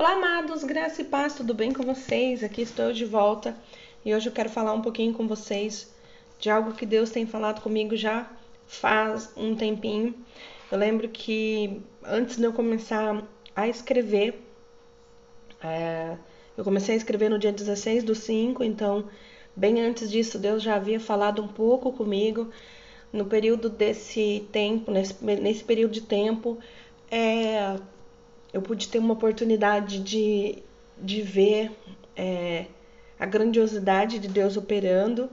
Olá, amados, graça e paz, tudo bem com vocês? Aqui estou de volta e hoje eu quero falar um pouquinho com vocês de algo que Deus tem falado comigo já faz um tempinho. Eu lembro que antes de eu começar a escrever, é, eu comecei a escrever no dia 16 do 5, então, bem antes disso, Deus já havia falado um pouco comigo. No período desse tempo, nesse, nesse período de tempo, é, eu pude ter uma oportunidade de, de ver é, a grandiosidade de Deus operando.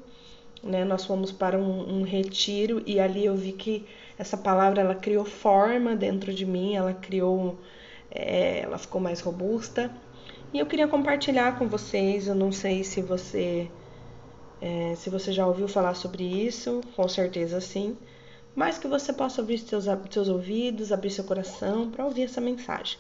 Né? Nós fomos para um, um, retiro e ali eu vi que essa palavra ela criou forma dentro de mim, ela criou, é, ela ficou mais robusta. E eu queria compartilhar com vocês. Eu não sei se você é, se você já ouviu falar sobre isso, com certeza sim mas que você possa abrir seus, seus ouvidos, abrir seu coração para ouvir essa mensagem.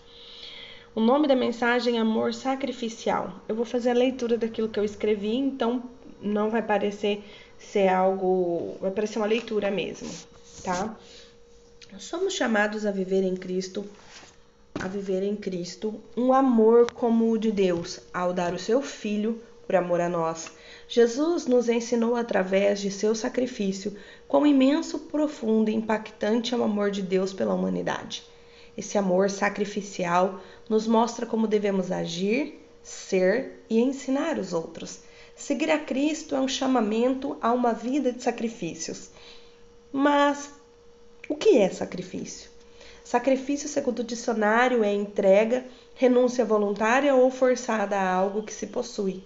O nome da mensagem é Amor Sacrificial. Eu vou fazer a leitura daquilo que eu escrevi, então não vai parecer ser algo. Vai parecer uma leitura mesmo, tá? Somos chamados a viver em Cristo, a viver em Cristo um amor como o de Deus, ao dar o seu Filho por amor a nós. Jesus nos ensinou através de seu sacrifício quão imenso, profundo e impactante é o amor de Deus pela humanidade. Esse amor sacrificial nos mostra como devemos agir, ser e ensinar os outros. Seguir a Cristo é um chamamento a uma vida de sacrifícios. Mas o que é sacrifício? Sacrifício, segundo o dicionário, é entrega, renúncia voluntária ou forçada a algo que se possui.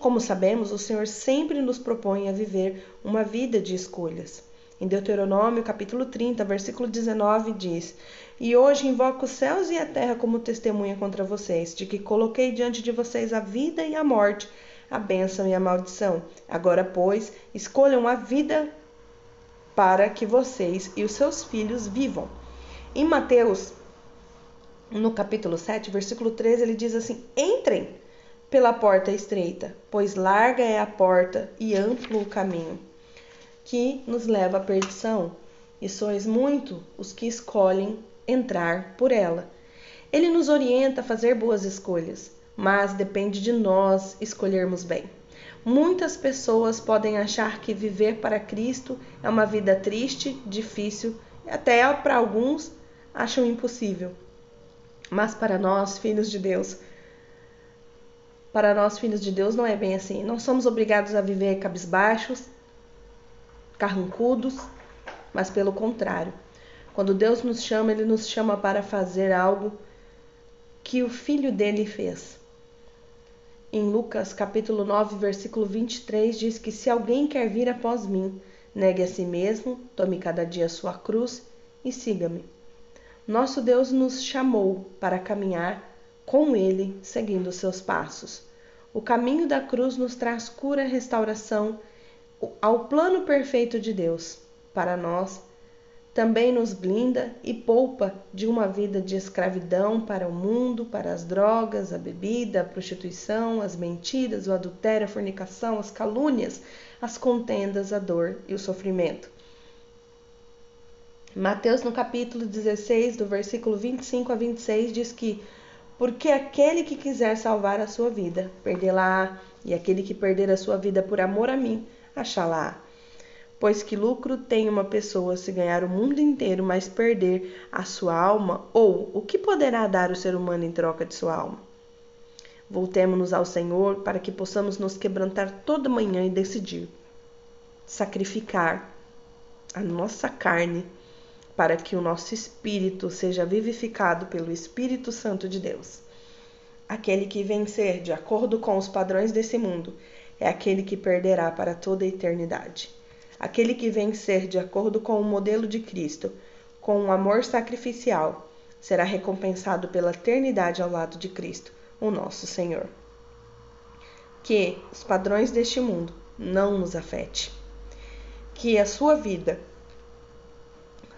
Como sabemos, o Senhor sempre nos propõe a viver uma vida de escolhas. Em Deuteronômio, capítulo 30, versículo 19, diz: E hoje invoco os céus e a terra como testemunha contra vocês, de que coloquei diante de vocês a vida e a morte, a bênção e a maldição. Agora, pois, escolham a vida para que vocês e os seus filhos vivam. Em Mateus, no capítulo 7, versículo 13, ele diz assim: Entrem pela porta estreita, pois larga é a porta e amplo o caminho que nos leva à perdição, e sois muito os que escolhem entrar por ela. Ele nos orienta a fazer boas escolhas, mas depende de nós escolhermos bem. Muitas pessoas podem achar que viver para Cristo é uma vida triste, difícil até para alguns acham impossível. Mas para nós, filhos de Deus, para nós, filhos de Deus, não é bem assim. Não somos obrigados a viver cabisbaixos, carrancudos, mas pelo contrário. Quando Deus nos chama, Ele nos chama para fazer algo que o Filho dele fez. Em Lucas capítulo 9, versículo 23, diz que se alguém quer vir após mim, negue a si mesmo, tome cada dia sua cruz e siga-me. Nosso Deus nos chamou para caminhar com Ele, seguindo os seus passos. O caminho da cruz nos traz cura, restauração ao plano perfeito de Deus para nós. Também nos blinda e poupa de uma vida de escravidão para o mundo, para as drogas, a bebida, a prostituição, as mentiras, o adultério, a fornicação, as calúnias, as contendas, a dor e o sofrimento. Mateus, no capítulo 16, do versículo 25 a 26, diz que porque aquele que quiser salvar a sua vida, perdê-la, e aquele que perder a sua vida por amor a mim, achá-la. Pois que lucro tem uma pessoa se ganhar o mundo inteiro, mas perder a sua alma? Ou o que poderá dar o ser humano em troca de sua alma? Voltemos-nos ao Senhor para que possamos nos quebrantar toda manhã e decidir sacrificar a nossa carne para que o nosso espírito seja vivificado pelo Espírito Santo de Deus. Aquele que vencer de acordo com os padrões desse mundo é aquele que perderá para toda a eternidade. Aquele que vencer de acordo com o modelo de Cristo, com um amor sacrificial, será recompensado pela eternidade ao lado de Cristo, o nosso Senhor. Que os padrões deste mundo não nos afete. Que a sua vida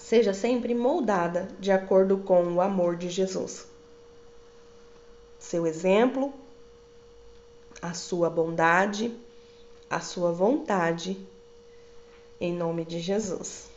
seja sempre moldada de acordo com o amor de Jesus. Seu exemplo, a sua bondade, a sua vontade, em nome de Jesus.